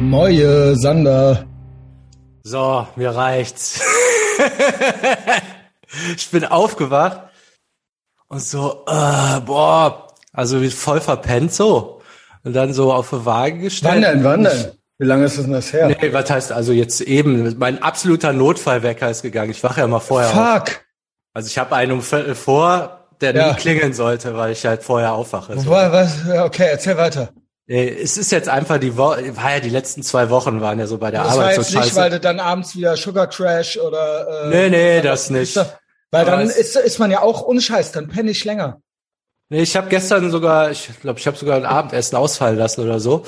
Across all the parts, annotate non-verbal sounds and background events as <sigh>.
Moje, Sander. So, mir reicht's. <laughs> ich bin aufgewacht und so, äh, boah, also wie voll verpennt so. Und dann so auf die Waage gestellt. Wann denn, wann denn? Wie lange ist denn das her? Nee, was heißt also jetzt eben? Mein absoluter Notfallwecker ist gegangen. Ich wache ja mal vorher auf. Fuck. Also ich habe einen um Viertel vor, der Ja. nie klingeln sollte, weil ich halt vorher aufwache. So. Was, Okay, erzähl weiter. Nee, Es ist jetzt einfach die Woche, war ja die letzten zwei Wochen waren ja so bei der Das war Arbeit jetzt so nicht, weil du dann abends wieder Sugar Crash oder... Äh, Nee, nee, das nicht. Weil Aber dann ist, ist man ja auch unscheiß, dann penne ich länger. Nee, ich habe gestern sogar, ich glaube, ich habe sogar ein Abendessen ausfallen lassen oder so.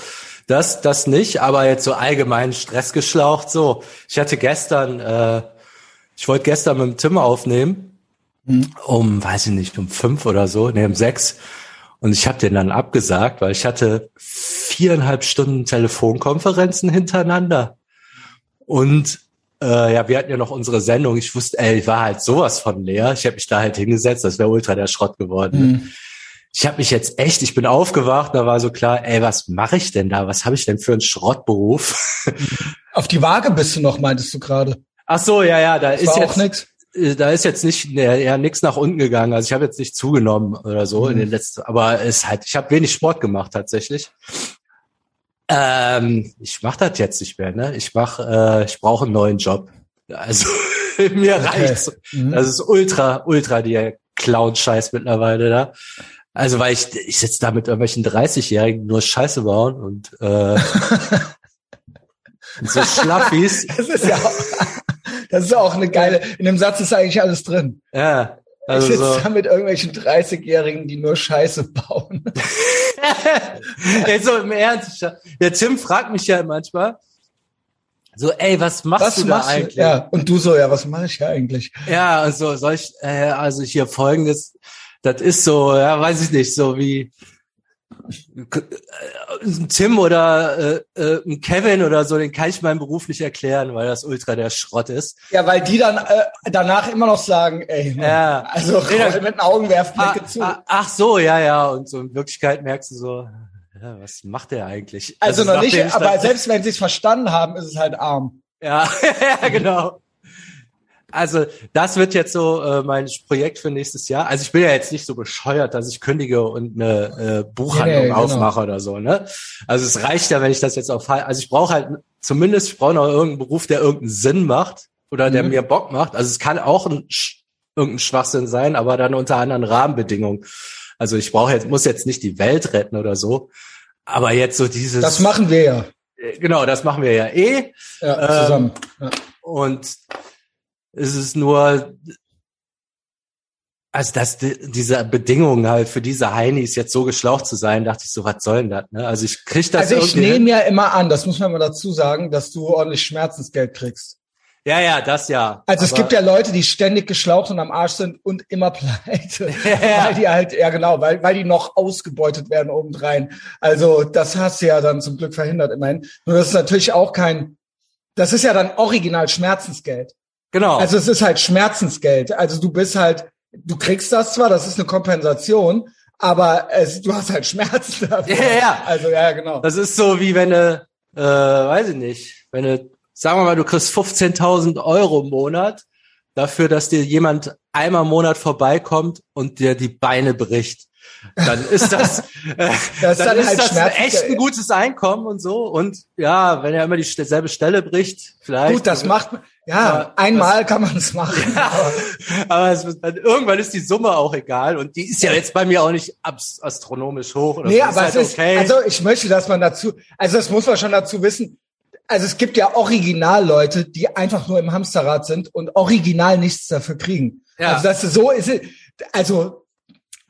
Das, das nicht, aber jetzt so allgemein Stress geschlaucht. So, ich hatte gestern, äh, ich wollte gestern mit dem Tim aufnehmen, um, weiß ich nicht, um fünf oder so, nee, um sechs. Und ich habe den dann abgesagt, weil ich hatte viereinhalb Stunden Telefonkonferenzen hintereinander. Und äh, ja, wir hatten ja noch unsere Sendung. Ich wusste, ey, ich war halt sowas von leer. Ich habe mich da halt hingesetzt, das wäre ultra der Schrott geworden. Mhm. Ich habe mich jetzt echt, ich bin aufgewacht, da war so klar, ey, was mache ich denn da? Was habe ich denn für einen Schrottberuf? Auf die Waage bist du noch, meintest du gerade. Ach so, ja, ja, da Das ist jetzt nix. Äh, da ist jetzt nicht ja nichts nach unten gegangen. Also ich habe jetzt nicht zugenommen oder so in Mhm. den letzten, aber es halt, ich habe wenig Sport gemacht tatsächlich. Ähm, ich mache das jetzt nicht mehr, ne? Ich mach, äh, ich brauche einen neuen Job. Also <laughs> mir reicht's. Mhm. Das ist ultra, ultra der Clown-Scheiß mittlerweile da. Also weil ich, ich sitze da mit irgendwelchen 30-Jährigen die nur Scheiße bauen und, äh, <laughs> und so Schlaffis. Das ist ja auch, das ist auch eine geile, in dem Satz ist eigentlich alles drin. Ja, ich also sitze so. da mit irgendwelchen 30-Jährigen, die nur Scheiße bauen. <laughs> Ey, so im Ernst. ich- Der Tim fragt mich ja manchmal, so, ey, was machst Was du da machst du? eigentlich? Ja, und du so, ja, was mache ich hier eigentlich? Ja, also soll ich, äh, also hier folgendes, das ist so, ja, weiß ich nicht, so wie ein Tim oder äh, äh, ein Kevin oder so, den kann ich meinen Beruf nicht erklären, weil das ultra der Schrott ist. Ja, weil die dann äh, danach immer noch sagen, ey, Ja. also Nee, das- <laughs> mit den Augen werfen Ah, zu. ah, ach so, ja, ja, und so in Wirklichkeit merkst du so, ja, was macht der eigentlich? also noch nicht, aber dann- selbst wenn sie es verstanden haben, ist es halt arm. Ja, <laughs> ja, genau. Also das wird jetzt so äh, mein Projekt für nächstes Jahr. Also ich bin ja jetzt nicht so bescheuert, dass ich kündige und eine äh, Buchhandlung nee, genau. aufmache oder so. Ne? Also es reicht ja, wenn ich das jetzt auf. Also ich brauche halt zumindest, ich brauche noch irgendeinen Beruf, der irgendeinen Sinn macht oder der Mhm. mir Bock macht. Also es kann auch ein, irgendein Schwachsinn sein, aber dann unter anderen Rahmenbedingungen. Also ich brauche jetzt muss jetzt nicht die Welt retten oder so. Aber jetzt so dieses. Das machen wir ja, äh, Genau, das machen wir ja eh. ja Ähm, zusammen. Ja. Und es ist nur, also dass die, diese Bedingungen halt für diese Heinis jetzt so geschlaucht zu sein, dachte ich so, was soll denn das? Ne? Also ich krieg das Also ich nehme ja immer an, das muss man mal dazu sagen, dass du ordentlich Schmerzensgeld kriegst. Ja, ja, das ja. Also es gibt ja Leute, die ständig geschlaucht und am Arsch sind und immer <laughs> pleite. Ja. <laughs> Weil die halt, ja genau, weil, weil die noch ausgebeutet werden obendrein. Also das hast du ja dann zum Glück verhindert immerhin. Nur das ist natürlich auch kein, das ist ja dann original Schmerzensgeld. Genau. Also es ist halt Schmerzensgeld. Also du bist halt, du kriegst das zwar, das ist eine Kompensation, aber es, du hast halt Schmerzen <laughs> dafür. Ja, ja. Also ja, genau. das ist so wie wenn du, äh, weiß ich nicht, wenn du, sagen wir mal, du kriegst 15.000 Euro im Monat dafür, dass dir jemand einmal im Monat vorbeikommt und dir die Beine bricht. Dann ist das, <laughs> äh, Das dann dann ist halt das echt ein gutes Einkommen und so. Und ja, wenn er immer die st- selbe Stelle bricht, vielleicht. Gut, das macht, ja, Aber einmal kann man es machen. <laughs> aber- Aber es dann, irgendwann ist die Summe auch egal. Und die ist ja jetzt bei mir auch nicht astronomisch hoch. Oder Nee, so. aber halt es ist, also ich möchte, dass man dazu, also das muss man schon dazu wissen. Also es gibt ja Originalleute, die einfach nur im Hamsterrad sind und original nichts dafür kriegen. Ja. Also das so ist es, also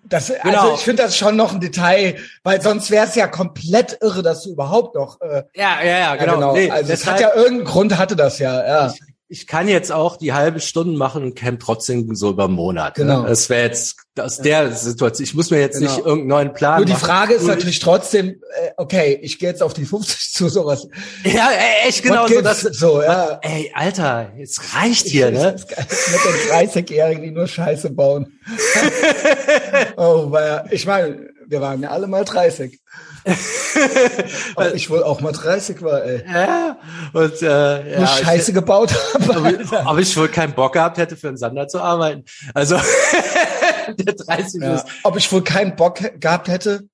das, Genau. also ich finde das schon noch ein Detail, weil sonst wäre es ja komplett irre, dass du überhaupt noch, äh, ja, ja, ja, ja, genau. genau. Nee, also es hat ja irgendeinen Grund, hatte das ja, ja. ich kann jetzt auch die halbe Stunde machen und camp trotzdem so über einen Monat. Genau. Ne? Das wäre jetzt aus der Situation. Ich muss mir jetzt Genau. nicht irgendeinen neuen Plan Nur die machen. Frage ist Nur natürlich trotzdem, äh, okay, ich gehe jetzt auf die 50 zu, sowas. Ich, ja, ey, echt genau so. Das, so, ja. ey, Alter, jetzt reicht hier, ne? Mit den 30-Jährigen, die nur Scheiße bauen. <laughs> oh, weil ich meine, wir waren ja alle mal 30. <laughs> Ob ich wohl auch mal 30 war, ey. Ja, und äh, ja, Nur Scheiße ich, gebaut habe. ob, ich, ob ich wohl keinen Bock gehabt hätte, für einen Sander zu arbeiten. Also <laughs> der 30 Ja. ist. Ob ich wohl keinen Bock gehabt hätte,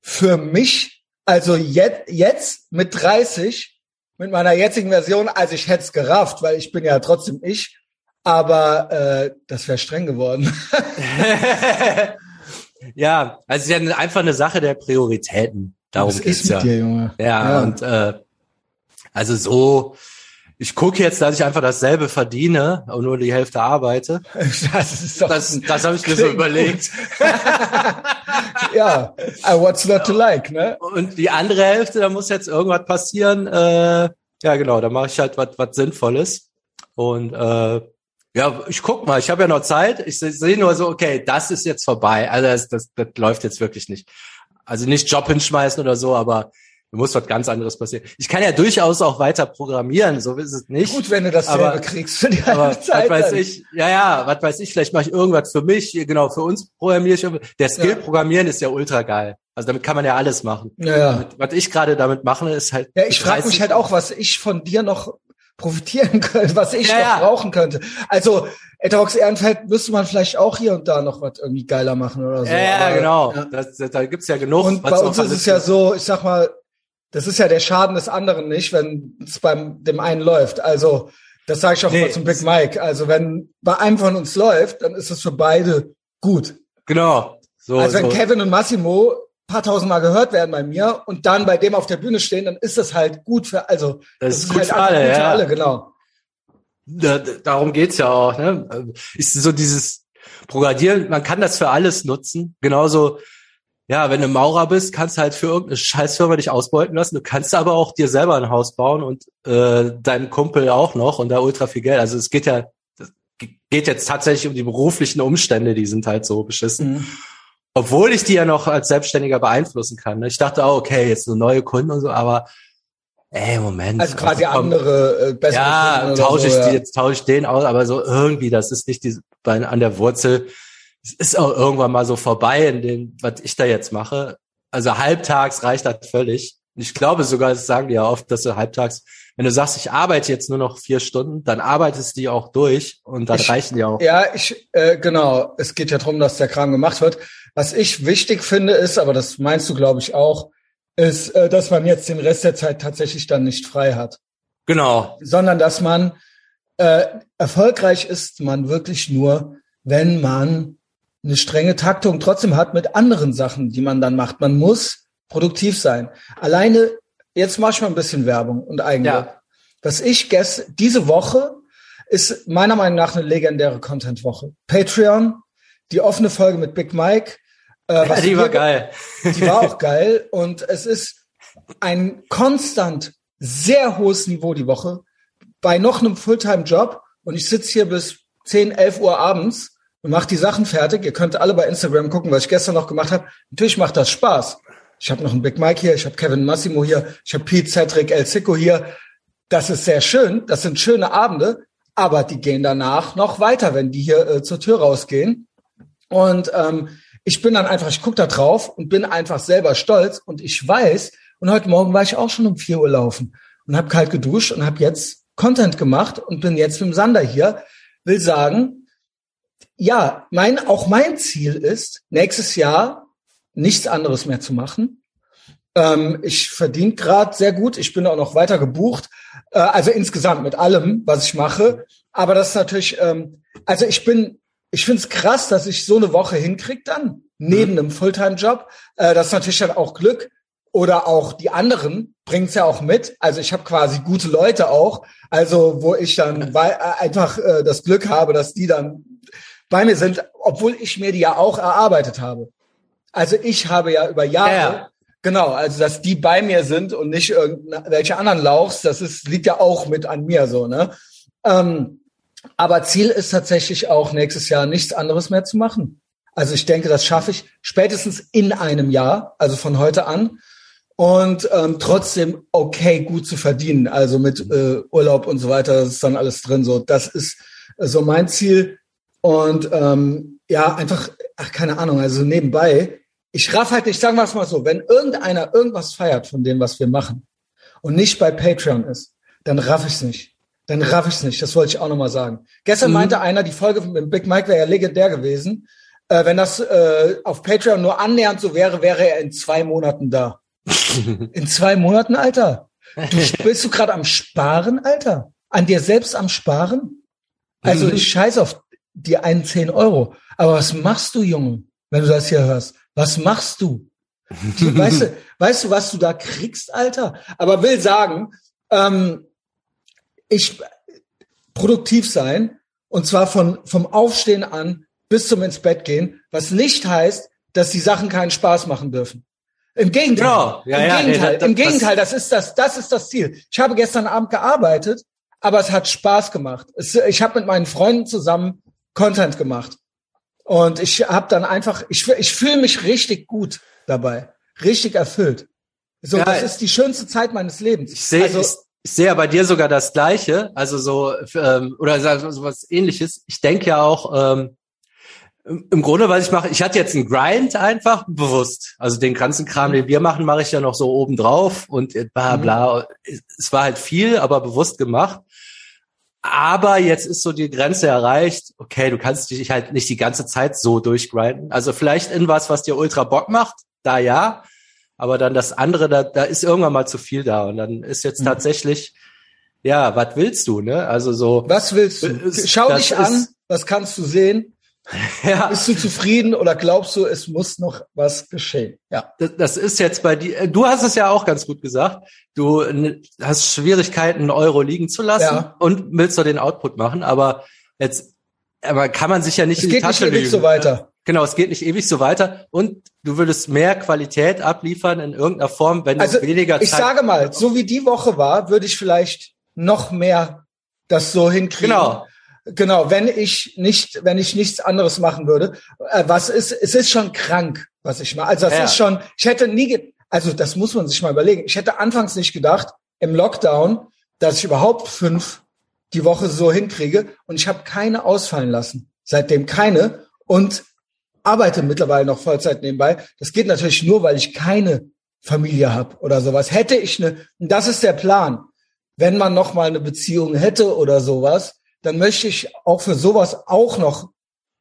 für mich, also jetzt, jetzt mit 30, mit meiner jetzigen Version, also ich hätte es gerafft, weil ich bin ja trotzdem ich, aber äh, das wäre streng geworden. <laughs> ja, also es ist ja einfach eine Sache der Prioritäten. Darum Was geht's ist mit ja. dir, Junge? Ja, Ja. und äh, also so, ich gucke jetzt, dass ich einfach dasselbe verdiene und nur die Hälfte arbeite. <laughs> Das ist doch, Das, das habe ich mir so überlegt. <laughs> ja, what's not to like, ne? Und die andere Hälfte, da muss jetzt irgendwas passieren. Äh, ja, genau, da mache ich halt was was Sinnvolles. Und äh, ja, ich guck mal, ich habe ja noch Zeit. Ich se- sehe nur so, okay, das ist jetzt vorbei. Also das, das, das läuft jetzt wirklich nicht. Also nicht Job hinschmeißen oder so, aber da muss was ganz anderes passieren. Ich kann ja durchaus auch weiter programmieren, so ist es nicht. Gut, wenn du das Aber- selber kriegst für die Aber halbe Zeit. was weiß dann. ich, ja, ja, was weiß ich, vielleicht mache ich irgendwas für mich, genau, für uns programmiere ich. irgendwas. Der Skill Ja. programmieren ist ja ultra geil. Also damit kann man ja alles machen. Ja, ja. Was ich gerade damit mache, ist halt. Ja, ich frage 30 mich halt auch, was ich von dir noch profitieren könnte, was ich Ja, noch brauchen könnte. Also, Eterox Ehrenfeld müsste man vielleicht auch hier und da noch was irgendwie geiler machen oder so. Ja, Aber, genau. ja. Das, das, da gibt's ja genug. Und bei uns ist es ja so, ich sag mal, das ist ja der Schaden des anderen nicht, wenn es beim dem einen läuft. Also, das sage ich auch Nee, mal zum Big Mike. Also, wenn bei einem von uns läuft, dann ist es für beide gut. Genau. So, Also wenn so. Kevin und Massimo paar tausendmal gehört werden bei mir und dann bei dem auf der Bühne stehen, dann ist das halt gut für, also Das ist gut halt für alle, gut für ja. alle, genau. Da, da- darum geht's ja auch. Ne? Ist so dieses Programmieren, man kann das für alles nutzen. Genauso, ja, wenn du Maurer bist, kannst du halt für irgendeine Scheißfirma dich ausbeuten lassen. Du kannst aber auch dir selber ein Haus bauen und äh, deinen Kumpel auch noch und da ultra viel Geld. Also es geht ja, das geht jetzt tatsächlich um die beruflichen Umstände, die sind halt so beschissen. Mhm. Obwohl ich die ja noch als Selbstständiger beeinflussen kann. Ne? Ich dachte auch, okay, jetzt so neue Kunden und so, aber ey, Moment. Also quasi komm, andere, äh, bessere ja, tausche ich so, die, ja. jetzt tausche ich den aus, aber so irgendwie, das ist nicht die, bei, an der Wurzel. Es ist auch irgendwann mal so vorbei in dem, was ich da jetzt mache. Also halbtags reicht das völlig. Ich glaube sogar, das sagen die ja oft, dass du halbtags, wenn du sagst, ich arbeite jetzt nur noch vier Stunden, dann arbeitest du die auch durch und dann Ich- reichen die auch. Ja, ich, äh, genau. Es geht ja darum, dass der Kram gemacht wird. Was ich wichtig finde ist, aber das meinst du, glaube ich, auch, ist, äh, dass man jetzt den Rest der Zeit tatsächlich dann nicht frei hat. Genau. sondern dass man äh, erfolgreich ist man wirklich nur, wenn man eine strenge Taktung trotzdem hat mit anderen Sachen, die man dann macht. Man muss produktiv sein. Alleine, jetzt mach ich mal ein bisschen Werbung und Eigenlob. Ja. Was ich gest diese Woche ist meiner Meinung nach eine legendäre Content-Woche. Patreon, die offene Folge mit Big Mike. Äh, was die war ge- geil. die war auch geil und es ist ein konstant sehr hohes Niveau die Woche bei noch einem Fulltime-Job und ich sitze hier bis 10, 11 Uhr abends und mache die Sachen fertig. Ihr könnt alle bei Instagram gucken, was ich gestern noch gemacht habe. Natürlich macht das Spaß. Ich habe noch einen Big Mike hier, ich habe Kevin Massimo hier, ich habe Pete, Cedric, El Zico hier. Das ist sehr schön, das sind schöne Abende, aber die gehen danach noch weiter, wenn die hier äh, zur Tür rausgehen. Und ähm, ich bin dann einfach, ich guck da drauf und bin einfach selber stolz und ich weiß, und heute Morgen war ich auch schon um 4 Uhr laufen und habe kalt geduscht und habe jetzt Content gemacht und bin jetzt mit dem Sander hier, will sagen, ja, mein, auch mein Ziel ist, nächstes Jahr nichts anderes mehr zu machen. Ähm, ich verdiene gerade sehr gut, ich bin auch noch weiter gebucht, äh, also insgesamt mit allem, was ich mache. Aber das ist natürlich, ähm, also ich bin ich find's krass, dass ich so eine Woche hinkrieg dann, neben einem Fulltime-Job. Äh, das ist natürlich dann auch Glück. Oder auch die anderen bringt's ja auch mit. Also ich habe quasi gute Leute auch. Also wo ich dann äh, einfach äh, das Glück habe, dass die dann bei mir sind, obwohl ich mir die ja auch erarbeitet habe. Also ich habe ja über Jahre, Ja, ja. genau, also dass die bei mir sind und nicht irgendwelche anderen Lauchs, das ist, liegt ja auch mit an mir so, ne? Ähm, aber Ziel ist tatsächlich auch nächstes Jahr nichts anderes mehr zu machen. Also ich denke, das schaffe ich spätestens in einem Jahr, also von heute an. Und ähm, trotzdem okay gut zu verdienen, also mit äh, Urlaub und so weiter, das ist dann alles drin. So, das ist äh, so mein Ziel. Und ähm, ja, einfach, ach keine Ahnung, also nebenbei ich raff halt nicht, sagen wir es mal so, wenn irgendeiner irgendwas feiert von dem, was wir machen und nicht bei Patreon ist, dann raff ich's nicht. Dann raff ich's nicht. Das wollte ich auch nochmal sagen. Gestern Mhm. meinte einer, die Folge mit Big Mike wäre ja legendär gewesen. Äh, wenn das äh, auf Patreon nur annähernd so wäre, wäre er in zwei Monaten da. <laughs> in zwei Monaten, Alter. Du <laughs> bist du gerade am Sparen, Alter? An dir selbst am Sparen? Also Mhm. ich scheiß auf die einen 10 Euro. Aber was machst du, Junge, wenn du das hier hörst? Was machst du? Die, weißt, du <laughs> weißt du, was du da kriegst, Alter? Aber will sagen, ähm, ich produktiv sein und zwar von vom Aufstehen an bis zum ins Bett gehen, was nicht heißt, dass die Sachen keinen Spaß machen dürfen. Im Gegenteil. Genau. Ja, Im ja, nee, Gegenteil. das- Im das- Gegenteil. Das ist das. Das ist das Ziel. Ich habe gestern Abend gearbeitet, aber es hat Spaß gemacht. Es, ich habe mit meinen Freunden zusammen Content gemacht und ich habe dann einfach. Ich, ich fühle mich richtig gut dabei, richtig erfüllt. So, Ja, das ist die schönste Zeit meines Lebens. Ich sehe also, ich, sehe ja bei dir sogar das Gleiche, also so ähm, oder so was Ähnliches. Ich denke ja auch ähm, im Grunde, was ich mache, ich hatte jetzt einen Grind einfach bewusst. Also den ganzen Kram, den wir machen, mache ich ja noch so oben drauf und äh, bla Mhm. bla. Es es war halt viel, aber bewusst gemacht. Aber jetzt ist so die Grenze erreicht. Okay, du kannst dich halt nicht die ganze Zeit so durchgrinden. Also vielleicht in was, was dir ultra Bock macht, da ja. Aber dann das andere, da, da ist irgendwann mal zu viel da. Und dann ist jetzt Mhm. tatsächlich, ja, was willst du, ne? Also so, was willst du? Es- Schau dich an. ist- Was kannst du sehen? <laughs> ja, Bist du zufrieden oder glaubst du, es muss noch was geschehen? Ja. das, das ist jetzt bei dir, äh, du hast es ja auch ganz gut gesagt. Du hast Schwierigkeiten, einen Euro liegen zu lassen Ja. und willst doch den Output machen. Aber jetzt, aber kann man sich ja nicht Es in die geht nicht Tasche ewig lügen. so weiter. Genau, es geht nicht ewig so weiter. Und du würdest mehr Qualität abliefern in irgendeiner Form, wenn Also du weniger ich Zeit sage mal, so wie die Woche war, würde ich vielleicht noch mehr das so hinkriegen. Genau. Genau, wenn ich nicht, wenn ich nichts anderes machen würde. Äh, was ist, es ist schon krank, was ich mache. Also das Ja. ist schon, ich hätte nie, also das muss man sich mal überlegen. Ich hätte anfangs nicht gedacht, im Lockdown, dass ich überhaupt fünf die Woche so hinkriege und ich habe keine ausfallen lassen. Seitdem keine und arbeite mittlerweile noch Vollzeit nebenbei. Das geht natürlich nur, weil ich keine Familie habe oder sowas. Hätte ich eine, und das ist der Plan. Wenn man noch mal eine Beziehung hätte oder sowas, dann möchte ich auch für sowas auch noch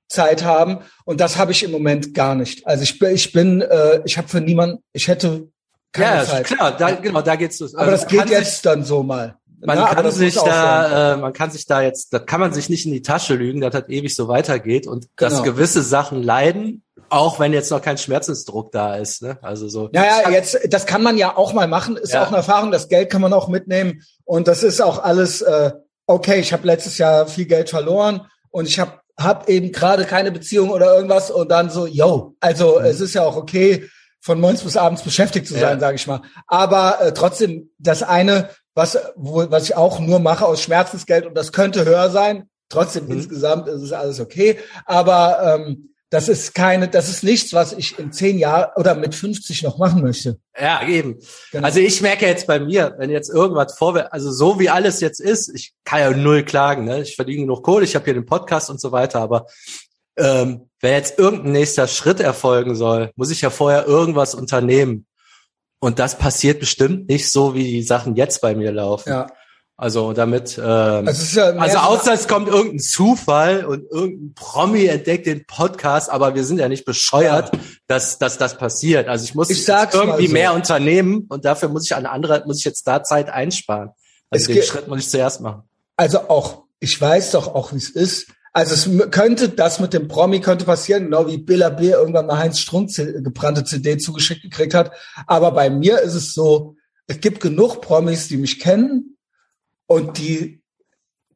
Zeit haben und das habe ich im Moment gar nicht. Also ich bin, ich bin, äh, ich habe für niemanden, ich hätte keine ja, Zeit. klar, da, genau, da geht's los. Aber Ähm, das geht jetzt dann so mal. Man aber kann sich da, äh, man kann sich da jetzt, da kann man sich nicht in die Tasche lügen, dass das ewig so weitergeht und dass Genau. gewisse Sachen leiden, auch wenn jetzt noch kein Schmerzensdruck da ist. Ne? Also so. Naja, jetzt, das kann man ja auch mal machen, ist Ja. auch eine Erfahrung, das Geld kann man auch mitnehmen und das ist auch alles äh, okay. Ich habe letztes Jahr viel Geld verloren und ich habe hab eben gerade keine Beziehung oder irgendwas und dann so, yo, also es ist ja auch okay, von morgens bis abends beschäftigt zu sein, Mhm. Ja. sage ich mal. Aber äh, trotzdem, das eine, was, wo, was ich auch nur mache aus Schmerzensgeld und das könnte höher sein, trotzdem Mhm. insgesamt ist es alles okay. Aber ähm, das ist keine, das ist nichts, was ich in zehn Jahren oder mit 50 noch machen möchte. Ja, eben. Genau. Also ich merke jetzt bei mir, wenn jetzt irgendwas vorwärts, also so wie alles jetzt ist, ich kann ja null klagen, ne? Ich verdiene genug Kohle, ich habe hier den Podcast und so weiter, aber ähm, wenn jetzt irgendein nächster Schritt erfolgen soll, muss ich ja vorher irgendwas unternehmen. Und das passiert bestimmt nicht so, wie die Sachen jetzt bei mir laufen. Ja. Also damit, ähm, Also, ja also so- außer es kommt irgendein Zufall und irgendein Promi entdeckt den Podcast, aber wir sind ja nicht bescheuert, dass, dass das passiert. Also ich muss Ich irgendwie so. mehr unternehmen und dafür muss ich an andere, muss ich jetzt da Zeit einsparen. Also Es den Schritt muss ich zuerst machen. Also auch, ich weiß doch auch, wie es ist. Also es könnte, das mit dem Promi könnte passieren, genau wie Billa B irgendwann mal Heinz Strunk C- gebrannte CD zugeschickt gekriegt hat. Aber bei mir ist es so, es gibt genug Promis, die mich kennen und die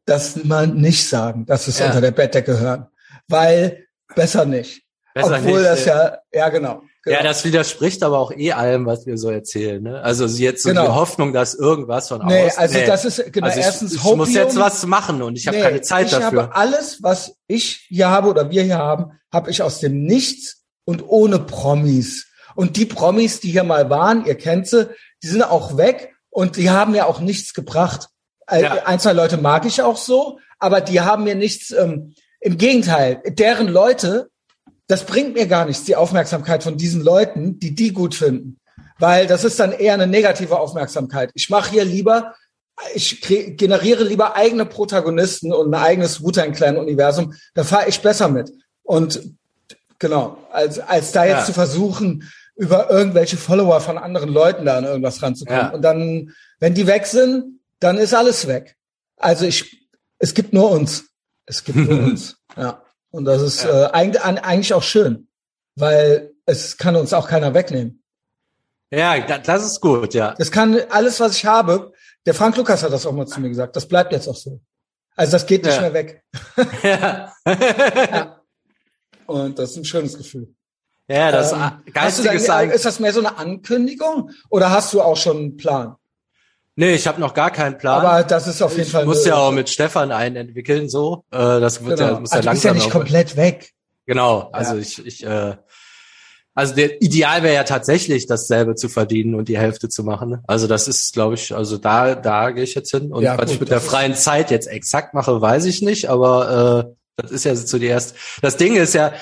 das mal nicht sagen, dass es Ja. unter der Bettdecke hören. Weil besser nicht. Besser Obwohl nicht, das äh, ja, ja genau. Genau. Ja, das widerspricht aber auch eh allem, was wir so erzählen. Ne? Also jetzt so Genau. die Hoffnung, dass irgendwas von nee, außen. also das ist genau also ich, erstens ich muss jetzt Hopium. was machen und ich habe Nee, keine Zeit ich dafür. habe alles, was ich hier habe oder wir hier haben, habe ich aus dem Nichts und ohne Promis. Und die Promis, die hier mal waren, ihr kennt sie, die sind auch weg und die haben ja auch nichts gebracht. Äh, Ja. Ein, zwei Leute mag ich auch so, aber die haben mir nichts, ähm, im Gegenteil, deren Leute das bringt mir gar nichts, die Aufmerksamkeit von diesen Leuten, die die gut finden. Weil das ist dann eher eine negative Aufmerksamkeit. Ich mache hier lieber, ich generiere lieber eigene Protagonisten und ein eigenes Wu-Tang Clan-Universum. Da fahre ich besser mit. Und genau, als, als da jetzt ja. zu versuchen, über irgendwelche Follower von anderen Leuten da an irgendwas ranzukommen. Ja. Und dann, wenn die weg sind, dann ist alles weg. Also ich, es gibt nur uns. Es gibt nur <laughs> uns. Ja. Und das ist ja. äh, eigentlich, eigentlich auch schön, weil es kann uns auch keiner wegnehmen. Ja, das ist gut, ja. Das kann alles, was ich habe. Der Frank Lukas hat das auch mal zu mir gesagt. Das bleibt jetzt auch so. Also das geht nicht ja. mehr weg. Ja. <laughs> ja. Und das ist ein schönes Gefühl. Ja, das ähm, geistige Sein. Ist das mehr so eine Ankündigung oder hast du auch schon einen Plan? Nee, ich habe noch gar keinen Plan. Aber das ist auf jeden ich Fall. Ich muss ja auch mit Stefan einen entwickeln, so. Äh, das wird genau. ja, muss ja langsam. Du bist ja nicht komplett weg. Genau. Also ja. ich, ich, äh, also der Ideal wäre ja tatsächlich, dasselbe zu verdienen und die Hälfte zu machen. Also das ist, glaube ich, also da, da gehe ich jetzt hin. Und ja, was gut, ich mit der freien Zeit jetzt exakt mache, weiß ich nicht, aber äh, das ist ja so die erste. Das Ding ist ja,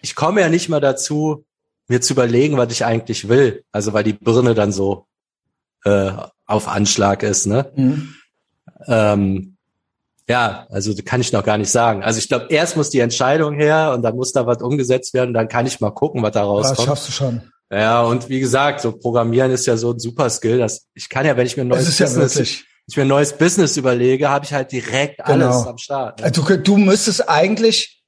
ich komme ja nicht mal dazu, mir zu überlegen, was ich eigentlich will. Also weil die Birne dann so äh, auf Anschlag ist, ne? Mhm. Ähm, ja, also kann ich noch gar nicht sagen. Also ich glaube, erst muss die Entscheidung her und dann muss da was umgesetzt werden. Dann kann ich mal gucken, was da rauskommt. Das schaffst du schon. Ja, und wie gesagt, so Programmieren ist ja so ein super Skill. Dass ich kann ja, wenn ich mir ein neues Business, ja ich mir ein neues Business überlege, habe ich halt direkt genau. alles am Start. Ne? Du, du müsstest eigentlich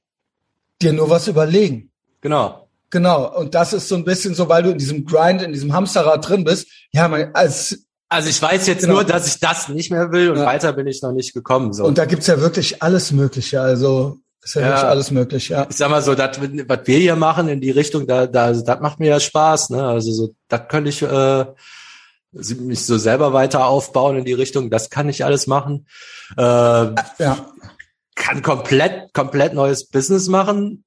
dir nur was überlegen. Genau. Genau. Und das ist so ein bisschen so, weil du in diesem Grind, in diesem Hamsterrad drin bist. Ja, man, als also ich weiß jetzt genau. nur, dass ich das nicht mehr will und ja. weiter bin ich noch nicht gekommen. So. Und da gibt's ja wirklich alles Mögliche. Also ist ja, ja wirklich alles möglich, ja. Ich sag mal so, das, was wir hier machen in die Richtung, da, da, also das macht mir ja Spaß. Ne? Also so, das könnte ich äh, mich so selber weiter aufbauen in die Richtung. Das kann ich alles machen. Äh, ja. Kann komplett, komplett neues Business machen.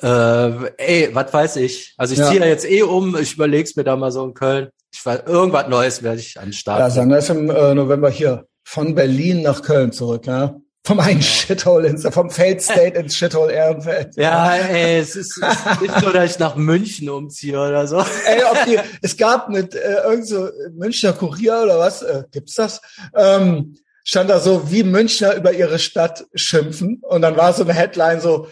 Äh, ey, was weiß ich. Also ich ja. ziehe ja jetzt eh um. Ich überleg's mir da mal so in Köln ich weiß, irgendwas Neues werde ich an Start. Ja, sagen wir es im äh, November hier von Berlin nach Köln zurück, ja. Vom einen ja. Shithole ins, vom Feld State ins Shithole Ehrenfeld. Ja, ey, es ist, es ist nicht so, dass ich nach München umziehe oder so. Ey, ob die, es gab mit äh, irgend so Münchner Kurier oder was, äh, gibt's das? Ähm, stand da so, wie Münchner über ihre Stadt schimpfen. Und dann war so eine Headline so,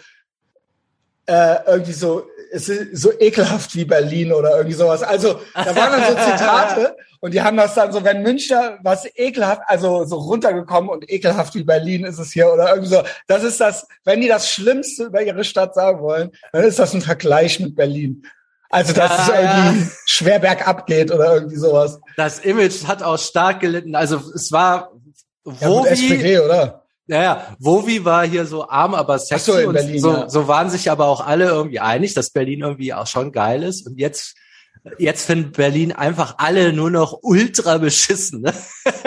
äh, irgendwie so, es ist so ekelhaft wie Berlin oder irgendwie sowas. Also da waren dann so <laughs> Zitate und die haben das dann so, wenn München was ekelhaft, also so runtergekommen und ekelhaft wie Berlin ist es hier oder irgendwie so. Das ist das, wenn die das Schlimmste über ihre Stadt sagen wollen, dann ist das ein Vergleich mit Berlin. Also dass ja, es irgendwie ja. schwer bergab geht oder irgendwie sowas. Das Image hat auch stark gelitten. Also es war wo ja, wie, SPD, oder? Naja, Wovi war hier so arm, aber sexy. so, in Berlin, so, ja. so waren sich aber auch alle irgendwie einig, dass Berlin irgendwie auch schon geil ist. Und jetzt, jetzt finden Berlin einfach alle nur noch ultra beschissen. Ne?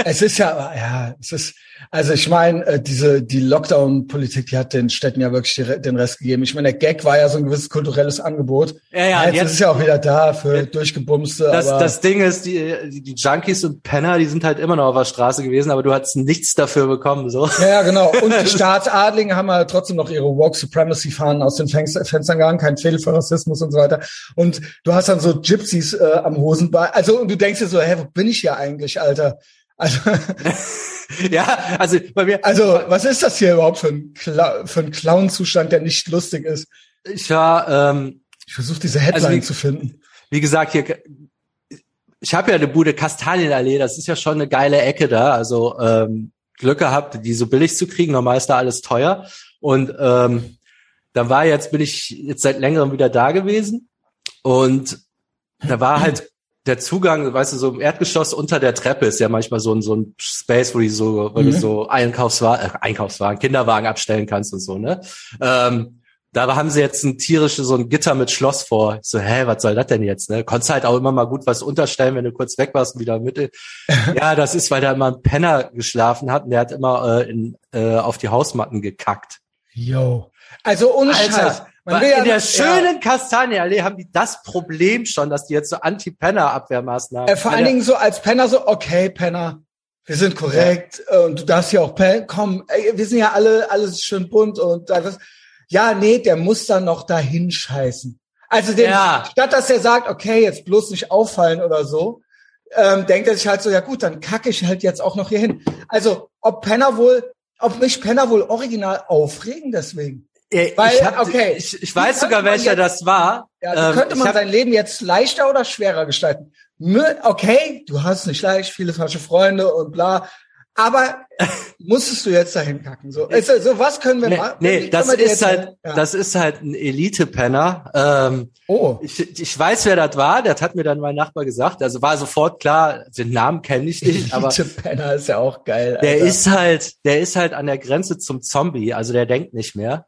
Es ist ja, ja, es ist, also ich meine, äh, diese die Lockdown-Politik, die hat den Städten ja wirklich den Rest gegeben. Ich meine, der Gag war ja so ein gewisses kulturelles Angebot. Ja, ja, jetzt, jetzt ist es ja auch wieder da für durchgebumste. Das, das Ding ist, die, die Junkies und Penner, die sind halt immer noch auf der Straße gewesen, aber du hast nichts dafür bekommen. so. Ja, ja genau. Und die <laughs> Staatsadligen haben halt trotzdem noch ihre Woke Supremacy Fahnen aus den Fenstern gegangen, kein Fehl für Rassismus und so weiter. Und du hast dann so Gypsies äh, am Hosenbein. Also und du denkst dir so, hä, wo bin ich hier eigentlich, Alter? Also <laughs> <laughs> ja, also bei mir. Also was ist das hier überhaupt für ein, Cla für ein Clown-Zustand, der nicht lustig ist? Ich war. Ähm, ich versuche diese Headline also wie, zu finden. Wie gesagt, hier. Ich habe ja eine Bude Kastanienallee. Das ist ja schon eine geile Ecke da. Also ähm, Glück gehabt, die so billig zu kriegen. Normal ist da alles teuer. Und ähm, da war jetzt bin ich jetzt seit längerem wieder da gewesen und da war halt der Zugang, weißt du, so im Erdgeschoss unter der Treppe ist ja manchmal so ein, so ein Space, wo, die so, wo mhm. du so Einkaufswagen, äh, Einkaufswagen, Kinderwagen abstellen kannst und so, ne? Ähm, da haben sie jetzt ein tierisches, so ein Gitter mit Schloss vor. Ich so, hä, was soll das denn jetzt? Ne? Konntest halt auch immer mal gut was unterstellen, wenn du kurz weg warst und wieder Mitte. <laughs> ja, das ist, weil da immer ein Penner geschlafen hat und der hat immer äh, in, äh, auf die Hausmatten gekackt. Yo. Also ohne Alter, Scheiß. Man in der schönen ja. Kastanienallee haben die das Problem schon, dass die jetzt so Anti-Penner-Abwehrmaßnahmen. Äh, vor allen Dingen so als Penner so, okay, Penner, wir sind korrekt ja. und du darfst ja auch pennen. Komm, ey, wir sind ja alle alles schön bunt und das, ja, nee, der muss dann noch dahin scheißen. Also den, Ja. statt dass er sagt, okay, jetzt bloß nicht auffallen oder so, ähm, denkt er sich halt so, ja gut, dann kacke ich halt jetzt auch noch hier hin. Also ob Penner wohl, ob mich Penner wohl original aufregen deswegen. Äh, Weil, ich, hab, okay. ich, ich weiß sogar, welcher jetzt- das war. Ja, Ähm, könnte ich man hab- sein Leben jetzt leichter oder schwerer gestalten? Okay, du hast nicht leicht, viele falsche Freunde und bla. Aber <laughs> musstest du jetzt dahin kacken? So, also, so was können wir Nee, machen? nee das ist halt? Ja. das ist halt ein Elite-Penner. Ähm, oh, ich, ich weiß, wer das war. Das hat mir dann mein Nachbar gesagt. Also war sofort klar, den Namen kenne ich nicht, aber Elite Penner ist ja auch geil. der Alter. ist halt, der ist halt an der Grenze zum Zombie. Also der denkt nicht mehr.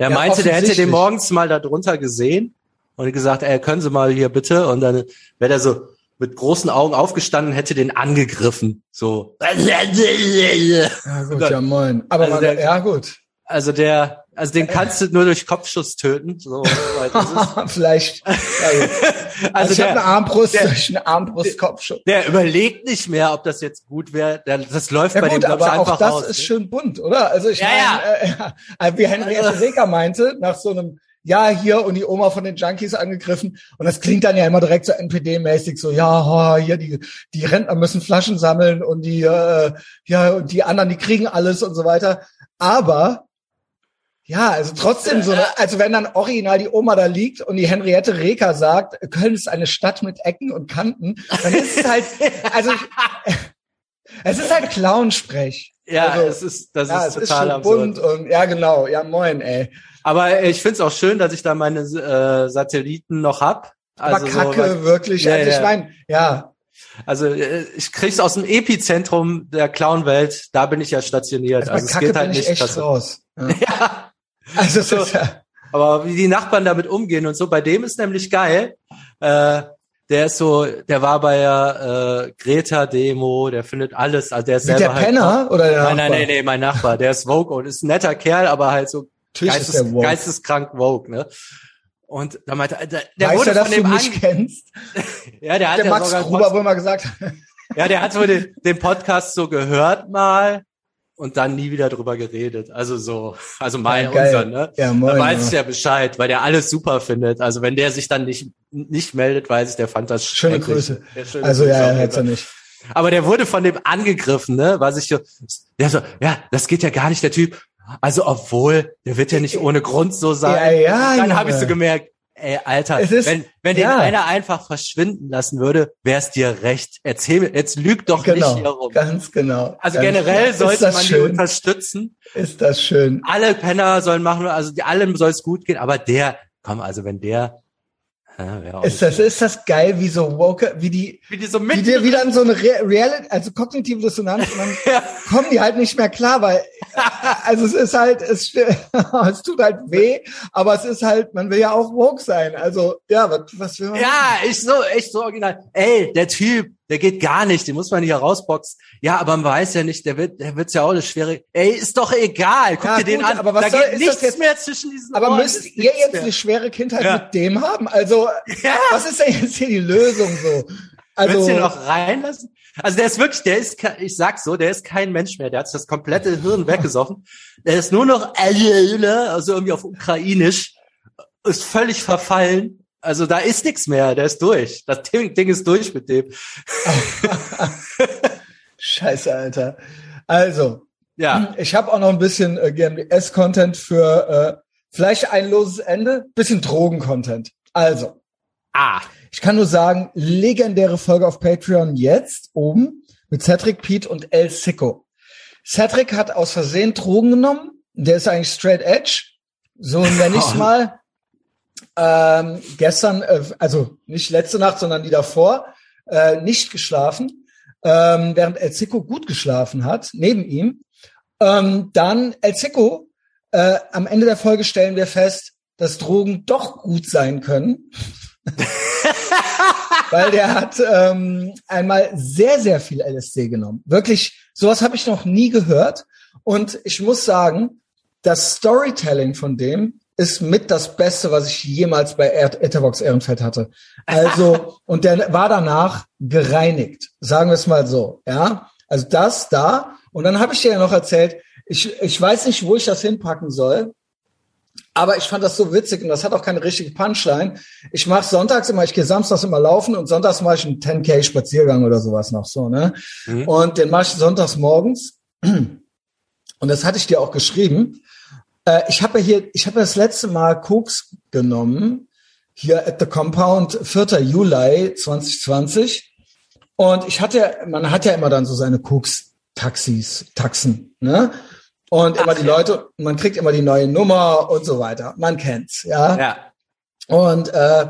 Der Ja, meinte, der hätte den morgens mal da drunter gesehen und gesagt, ey, können Sie mal hier bitte? Und dann wäre der so mit großen Augen aufgestanden, hätte den angegriffen. So. ja gut, ja moin. Aber Also man, der- ja gut. Also der, also den kannst du nur durch Kopfschuss töten. So, weil das ist, <laughs> Vielleicht. Ja, gut. <laughs> Also, also ich habe eine der, Armbrust der- durch einen Armbrustkopfschuss. der überlegt nicht mehr, ob das jetzt gut wäre. Der- Das läuft Ja bei gut, dem, glaub ich, aber einfach auch das raus. ist ne? schön bunt, oder? Also ich Ja, meine, Äh, ja, wie Henriette Reker meinte, nach so einem ja, hier und die Oma von den Junkies angegriffen. Und das klingt dann ja immer direkt so NPD-mäßig, so, ja, hier, die, die Rentner müssen Flaschen sammeln und die, äh, ja, und die anderen, die kriegen alles und so weiter. Aber, ja, also trotzdem so, also wenn dann original die Oma da liegt und die Henriette Reker sagt, Köln ist eine Stadt mit Ecken und Kanten, dann ist es halt, <laughs> also, es ist halt Clownsprech. Ja, also, es ist, das Ja, ist es ist total absurd. bunt und ja genau, ja moin, ey. Aber ich find's auch schön, dass ich da meine äh, Satelliten noch hab. Aber Also, so, Kacke, weil- wirklich. Ja, also ich ja. meine, ja, also äh, ich krieg's aus dem Epizentrum der Clownwelt. Da bin ich ja stationiert. also Also, bei es Kacke geht halt bin ich nicht. echt klasse. raus. <laughs> Ja. Ja, Also So. ja, aber wie die Nachbarn damit umgehen und so, bei dem ist nämlich geil. Äh, der ist so, der war bei der äh, Greta-Demo, der findet alles, also der ist mit selber der halt Penner oder der Nein, nein, Nachbar? nee, mein Nachbar, der ist Vogue und ist ein netter Kerl, aber halt so geistes, woke. geisteskrank Vogue, ne? Und da meinte, der, der Weiß wurde dass von dem du mich kennst? <laughs> ja, der hat Der ja Max sogar Gruber wohl mal gesagt. ja, der hat wohl den, den Podcast so gehört mal und dann nie wieder drüber geredet. Also so, also mein Ja, unser, ne? Ja, Da moin. weiß ich ja. ja Bescheid, weil der alles super findet. Also wenn der sich dann nicht nicht meldet, weiß ich, der fand das Schöne. Grüße. Ja, schöne Also Grüße ja, ja, er Fall. nicht. Aber der wurde von dem angegriffen, ne? Was ich so, der so, ja, das geht ja gar nicht, der Typ. Also obwohl, der wird ja nicht ohne Grund so sein. Ja, ja, dann habe ich so gemerkt, ey, Alter, ist- wenn, wenn ja. den einer einfach verschwinden lassen würde, wär's dir recht. Erzähl jetzt lüg doch nicht hier Genau, rum. ganz genau. Also Ganz generell genau. sollte man die schön? unterstützen. Ist das schön? Alle Penner sollen machen, also die, allen soll es gut gehen, aber der, komm, also wenn der, ja, auch Ist das, ist das geil, wie so Woke, wie die, wie die so wie mit, dir wieder in so eine Re Reality, also kognitive Dissonanz und dann <laughs> Ja. kommen die halt nicht mehr klar, weil <laughs> also es ist halt, es, <laughs> es tut halt weh, aber es ist halt, man will ja auch woke sein. Also ja, was, was will man? Ja, ich so, echt so original. Ey, der Typ, der geht gar nicht, den muss man nicht herausboxen. Ja, aber man weiß ja nicht, der wird, der wird's ja auch eine schwere. Ey, ist doch egal, guck Ja, dir den gut, an. aber was da soll- geht nichts jetzt- mehr zwischen diesen Aber Ohren, müsst ihr jetzt mehr. eine schwere Kindheit Ja. mit dem haben? Also Ja. was ist denn jetzt hier die Lösung so? Willst Also du ihn noch reinlassen? Also der ist wirklich, der ist, ich sag's so, der ist kein Mensch mehr. Der hat das komplette Hirn weggesoffen. Der ist nur noch, also irgendwie auf Ukrainisch, ist völlig verfallen. Also da ist nichts mehr, der ist durch. Das Ding, Ding ist durch mit dem. <laughs> Scheiße, Alter. Also Ja, ich habe auch noch ein bisschen äh, GMDS-Content für äh, vielleicht ein loses Ende, bisschen Drogen-Content. Also ah, Ich kann nur sagen, legendäre Folge auf Patreon jetzt oben mit Cedric, Pete und El Sicko. Cedric hat aus Versehen Drogen genommen. Der ist eigentlich straight edge. So nenne ich's <laughs> mal. Ähm, gestern, äh, also nicht letzte Nacht, sondern die davor, äh, nicht geschlafen. Ähm, während El Sicko gut geschlafen hat, neben ihm. Ähm, dann El Sicko, äh, am Ende der Folge stellen wir fest, dass Drogen doch gut sein können. <laughs> Weil der hat ähm, einmal sehr, sehr viel LSD genommen. Wirklich, sowas habe ich noch nie gehört. Und ich muss sagen, das Storytelling von dem ist mit das Beste, was ich jemals bei Er- Etherbox Ehrenfeld hatte. <laughs> Also, und der war danach gereinigt. Sagen wir es mal so, ja. Also das da. Und dann habe ich dir ja noch erzählt, ich, ich weiß nicht, wo ich das hinpacken soll. Aber ich fand das so witzig und das hat auch keine richtige Punchline. Ich mache sonntags immer, ich gehe samstags immer laufen und sonntags mache ich einen 10K Spaziergang oder sowas noch so, ne? Mhm. Und den mache ich sonntags morgens. Und das hatte ich dir auch geschrieben. Äh, ich habe ja hier, ich habe das letzte Mal Koks genommen, hier at the Compound, 4. Juli 2020. Und ich hatte, man hat ja immer dann so seine Koks-Taxis, Taxen, ne? Und Ach, immer die ja. Leute, man kriegt immer die neue Nummer und so weiter. Man kennt's, ja. Ja. Und äh,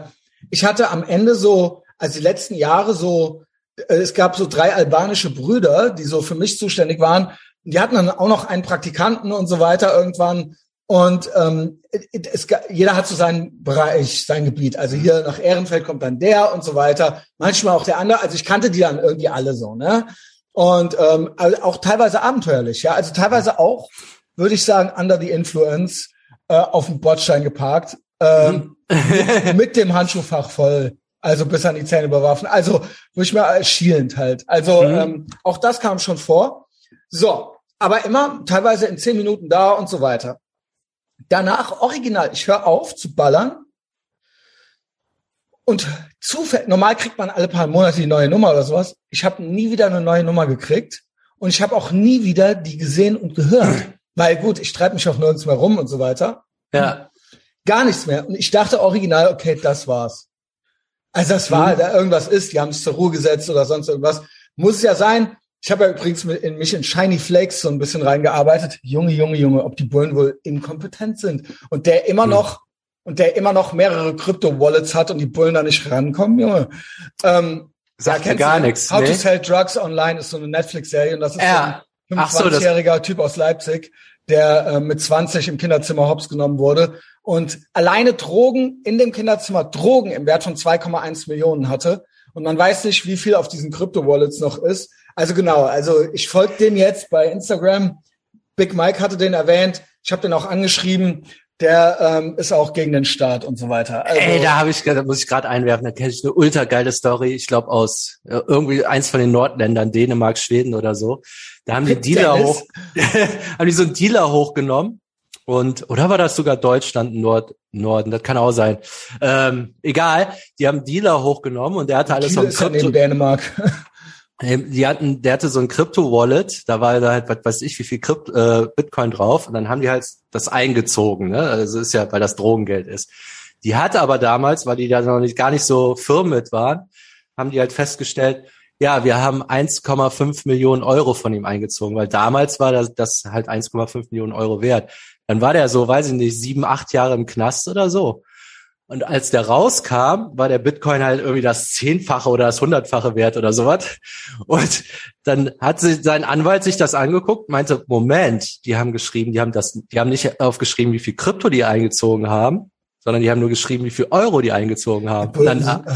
ich hatte am Ende so, also die letzten Jahre so, äh, es gab so drei albanische Brüder, die so für mich zuständig waren. Die hatten dann auch noch einen Praktikanten und so weiter irgendwann. Und ähm, es, jeder hat so seinen Bereich, sein Gebiet. Also hier nach Ehrenfeld kommt dann der und so weiter. Manchmal auch der andere. Also ich kannte die dann irgendwie alle so, ne? Und ähm, auch teilweise abenteuerlich, ja. Also teilweise auch, würde ich sagen, under the influence äh, auf dem Bordstein geparkt. Ähm, mit, mit dem Handschuhfach voll. Also bis an die Zähne bewaffen. Also, wo ich mir schielend halt. Also mhm. ähm, auch das kam schon vor. So, aber immer teilweise in zehn Minuten da und so weiter. Danach original, ich höre auf zu ballern und zufällig, normal kriegt man alle paar Monate die neue Nummer oder sowas. Ich habe nie wieder eine neue Nummer gekriegt und ich habe auch nie wieder die gesehen und gehört. Weil gut, ich treibe mich auch nirgends mehr rum und so weiter. Ja. Gar nichts mehr. Und ich dachte original, okay, das war's. Also das war, mhm. da irgendwas ist, die haben es zur Ruhe gesetzt oder sonst irgendwas. Muss es ja sein. Ich habe ja übrigens mit, in mich in Shiny Flakes so ein bisschen reingearbeitet. Junge, Junge, Junge, ob die Bullen wohl inkompetent sind. Und der immer mhm. noch und der immer noch mehrere Krypto-Wallets hat und die Bullen da nicht rankommen, Junge. Ähm, Sagt ja, gar nichts. How nee? to Sell Drugs Online ist so eine Netflix-Serie und das ist ja. so ein 25-jähriger so, Typ aus Leipzig, der äh, mit 20 im Kinderzimmer hops genommen wurde und alleine Drogen in dem Kinderzimmer, Drogen im Wert von 2,1 Millionen hatte. Und man weiß nicht, wie viel auf diesen Krypto-Wallets noch ist. Also genau, also ich folge dem jetzt bei Instagram. Big Mike hatte den erwähnt. Ich habe den auch angeschrieben der ähm, ist auch gegen den Staat und so weiter. Also, Ey, da habe ich, da muss ich gerade einwerfen, da kenne ich eine ultra geile Story. Ich glaube aus äh, irgendwie eins von den Nordländern, Dänemark, Schweden oder so. Da haben die Dealer Dennis. hoch, <laughs> haben die so einen Dealer hochgenommen und oder war das sogar Deutschland Nord Norden? Das kann auch sein. Ähm, egal, die haben Dealer hochgenommen und der hatte alles am Krypto. Dänemark. <laughs> Die hatten, der hatte so ein Crypto-Wallet, da war da halt, was weiß ich, wie viel Krypt, äh, Bitcoin drauf und dann haben die halt das eingezogen, ne? Also ist ja, weil das Drogengeld ist. Die hatte aber damals, weil die da noch nicht gar nicht so firm mit waren, haben die halt festgestellt, ja, wir haben 1,5 Millionen Euro von ihm eingezogen, weil damals war das, das halt 1,5 Millionen Euro wert. Dann war der so, weiß ich nicht, sieben, acht Jahre im Knast oder so. Und als der rauskam, war der Bitcoin halt irgendwie das Zehnfache oder das Hundertfache wert oder sowas. Und dann hat sich sein Anwalt sich das angeguckt, meinte, Moment, die haben geschrieben, die haben das, die haben nicht aufgeschrieben, wie viel Krypto die eingezogen haben, sondern die haben nur geschrieben, wie viel Euro die eingezogen haben. Und dann, äh,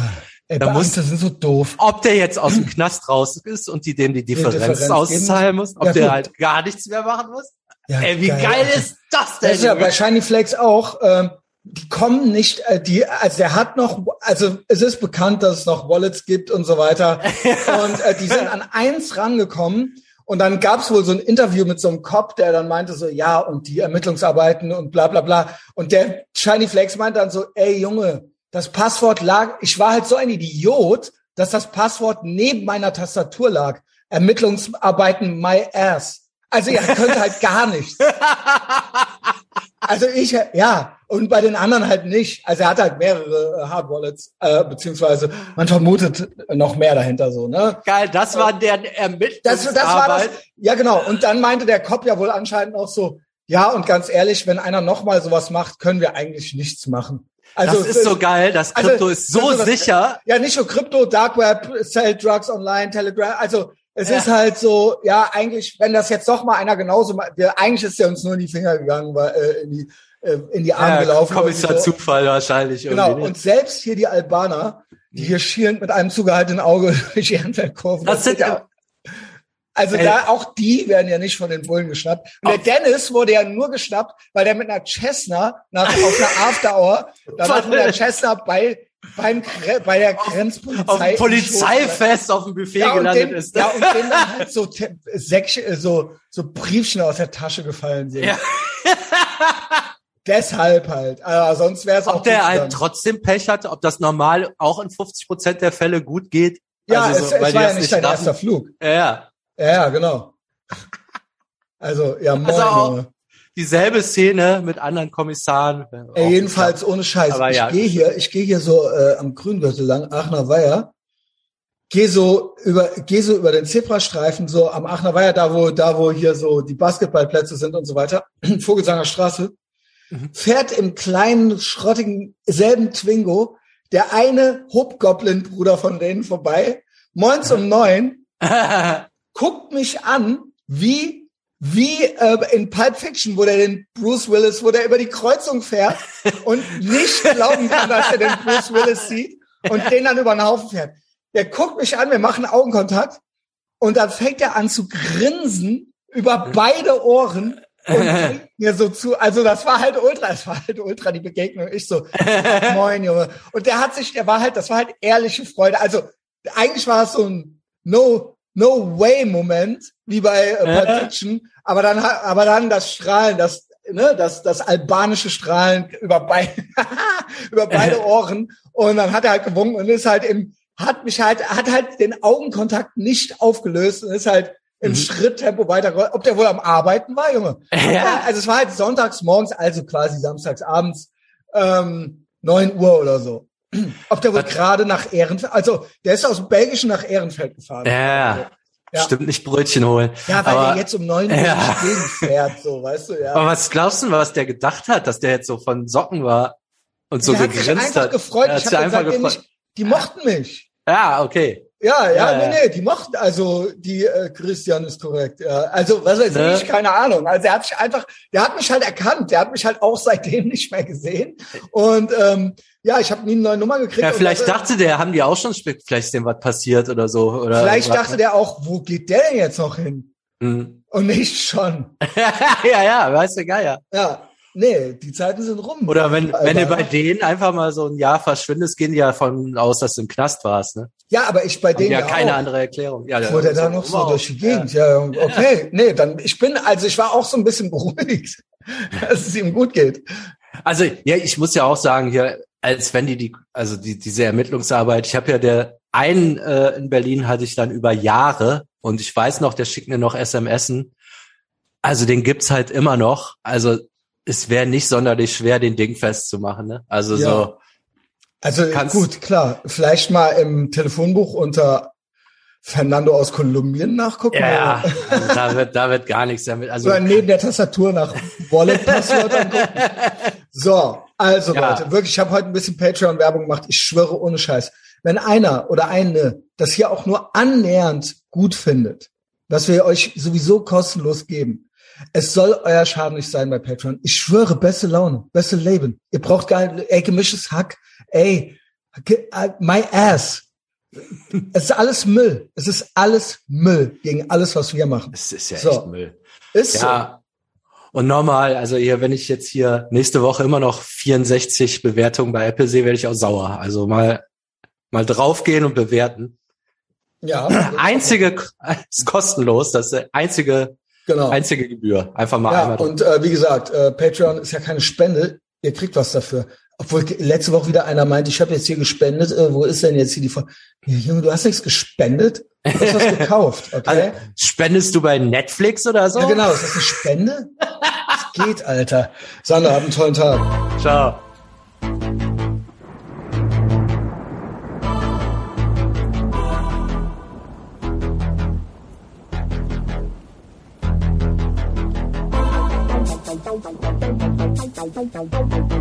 Ey, da muss, sind so doof. Ob der jetzt aus dem Knast raus ist und die dem die Differenz, Differenz auszahlen muss, ob ja, der halt gar nichts mehr machen muss. Ja, Ey, wie geil, geil ist das denn? Das ist ja bei Shiny Flakes auch. Ähm, die kommen nicht, äh, die, also der hat noch, also es ist bekannt, dass es noch Wallets gibt und so weiter. <laughs> und äh, die sind an eins rangekommen. Und dann gab es wohl so ein Interview mit so einem Cop, der dann meinte so, ja, und die Ermittlungsarbeiten und bla bla bla. Und der Shiny Flex meinte dann so, ey Junge, das Passwort lag, ich war halt so ein Idiot, dass das Passwort neben meiner Tastatur lag. Ermittlungsarbeiten my ass. Also ihr könnt halt gar nichts. <laughs> Also ich, ja, und bei den anderen halt nicht. Also er hat halt mehrere äh, Hard Wallets, äh, beziehungsweise man vermutet noch mehr dahinter so, ne? Geil, das war der Ermittlungsarbeit. Das, das war das, ja genau. Und dann meinte der Cop ja wohl anscheinend auch so, ja, und ganz ehrlich, wenn einer nochmal sowas macht, können wir eigentlich nichts machen. Also das ist so geil, das also, Krypto also, ist so das, sicher. Ja, nicht nur Krypto, Dark Web, Sell Drugs Online, Telegram, also es ja. ist halt so, ja, eigentlich, wenn das jetzt doch mal einer genauso, wir, eigentlich ist er uns nur in die Finger gegangen, weil, äh, in die äh, in die Arme ja, gelaufen. Kommissar so. Zufall wahrscheinlich. Genau. Und selbst hier die Albaner, die hier schielend mit einem zugehaltenen Auge <laughs> durch die Handwerkkurve. Das, sind ja, also Ey. da auch die werden ja nicht von den Bullen geschnappt. Und der Dennis wurde ja nur geschnappt, weil der mit einer Cessna nach auf einer After Hour danach <laughs> mit einer Cessna bei beim, bei der Grenzpolizei. Auf dem Polizeifest auf dem Buffet ja, gelandet den, ist. Ja, und denen <laughs> dann halt so, Säckchen, so, so Briefchen aus der Tasche gefallen sind. Ja. <laughs> deshalb halt. Also sonst wäre es auch. Ob der halt trotzdem Pech hatte, ob das normal auch in 50 Prozent der Fälle gut geht. Ja, Also es, so, weil es die war ja nicht dein raffen. erster Flug. Ja, ja. Ja, genau. Also, ja, moin, Also auch-. Dieselbe Szene mit anderen Kommissaren. Ey, Auch jedenfalls ohne Scheiß. Aber ich ja. gehe hier, ich gehe hier so äh, am Grüngürtel lang, Aachener Weiher, gehe so über, gehe so über den Zebrastreifen, so am Aachener Weiher, da wo, da wo hier so die Basketballplätze sind und so weiter, <clears throat> Vogelsanger Straße, Mhm. fährt im kleinen, schrottigen, selben Twingo der eine Hobgoblin-Bruder von denen vorbei, moins um neun, <laughs> guckt mich an, wie wie äh, in Pulp Fiction, wo der den Bruce Willis, wo der über die Kreuzung fährt und nicht glauben kann, dass er den Bruce Willis sieht und den dann über den Haufen fährt. Der guckt mich an, wir machen Augenkontakt und dann fängt er an zu grinsen über beide Ohren und bringt <laughs> mir so zu. Also das war halt ultra, es war halt ultra die Begegnung. Ich so, moin Junge. Und der hat sich, der war halt, das war halt ehrliche Freude. Also eigentlich war es so ein No, No Way Moment, wie bei äh, Pulp Fiction. Aber dann, aber dann das Strahlen, das, ne, das, das albanische Strahlen über beide, <laughs> über beide Ohren. Und dann hat er halt gewunken und ist halt im, hat mich halt, hat halt den Augenkontakt nicht aufgelöst und ist halt im Mhm. Schritttempo weiter. Ob der wohl am Arbeiten war, Junge? Ja. Also es war halt sonntags morgens, also quasi samstags abends, ähm, 9 Uhr oder so. Ob der wohl gerade nach Ehrenfeld, also der ist aus dem Belgischen nach Ehrenfeld gefahren. Ja, Ja. stimmt nicht Brötchen holen. Ja, weil aber, der jetzt um 9 Uhr Ja. gegenfährt, so, weißt du, ja. aber was glaubst du, was der gedacht hat, dass der jetzt so von Socken war und so der hat sich gegrinst einfach hat? gefreut. Er hat Ich habe einfach gesagt, gefreut. die mochten mich. Ja, okay. Ja, ja, Ja, nee, nee, die mochten, also die äh, Christian ist korrekt. Ja. Also, was weiß Ne? ich, keine Ahnung. Also er hat sich einfach, der hat mich halt erkannt, der hat mich halt auch seitdem nicht mehr gesehen. Und ähm, ja, ich habe nie eine neue Nummer gekriegt. Ja, vielleicht das- dachte der, haben die auch schon vielleicht ist dem was passiert oder so. Oder Vielleicht was, dachte der auch, wo geht der denn jetzt noch hin? Hm. Und nicht schon. <laughs> ja, ja, weißt du, geil, ja. Ja, nee, die Zeiten sind rum. Oder wenn, Alter. wenn du bei denen einfach mal so ein Jahr verschwindest, gehen die ja von aus, dass du im Knast warst, ne? ja, aber ich bei Haben denen ja ja, keine auch. andere Erklärung. Ja, Fuhr der da noch so durch die Gegend? Ja, okay. Nee, dann, ich bin, also ich war auch so ein bisschen <laughs> beruhigt, <laughs> dass es ihm gut geht. Also ja, ich muss ja auch sagen hier, als wenn die die, also die diese Ermittlungsarbeit, ich habe ja der einen äh, in Berlin hatte ich dann über Jahre und ich weiß noch, der schickt mir noch SMSen. Also den gibt's halt immer noch. Also es wäre nicht sonderlich schwer, den Ding festzumachen. Ne? Also Ja. so, Also gut, klar. Vielleicht mal im Telefonbuch unter Fernando aus Kolumbien nachgucken. ja, also da <laughs> wird da wird gar nichts damit. Also Oder neben der Tastatur nach Wallet-Passwörtern gucken. <laughs> So, also Ja. Leute, wirklich, ich habe heute ein bisschen Patreon-Werbung gemacht. Ich schwöre ohne Scheiß. Wenn einer oder eine das hier auch nur annähernd gut findet, was wir euch sowieso kostenlos geben, es soll euer Schaden nicht sein bei Patreon. Ich schwöre, beste Laune, beste Leben. Ihr braucht gar nicht, ey, gemischtes Hack, ey, äh, my ass. Es ist alles Müll. Es ist alles Müll gegen alles, was wir machen. es ist ja So. echt Müll. Ist so. Und normal, also hier, wenn ich jetzt hier nächste Woche immer noch 64 Bewertungen bei Apple sehe, werde ich auch sauer. Also mal, mal draufgehen und bewerten. Ja, Einzige, ist kostenlos, das ist einzige, genau. einzige Gebühr. Einfach mal Ja, einmal drauf. und äh, wie gesagt, äh, Patreon ist ja keine Spende. Ihr kriegt was dafür. Obwohl letzte Woche wieder einer meinte, ich habe jetzt hier gespendet. Äh, wo ist denn jetzt hier die Frage? Ja, Junge, du hast nichts gespendet. Du hast was <laughs> gekauft, okay? Also, spendest du bei Netflix oder so? ja, genau. Ist das eine Spende? Das geht, Alter. Sandra, hab einen tollen Tag. Ciao. Thank you.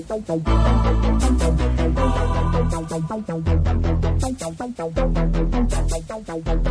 Thank you.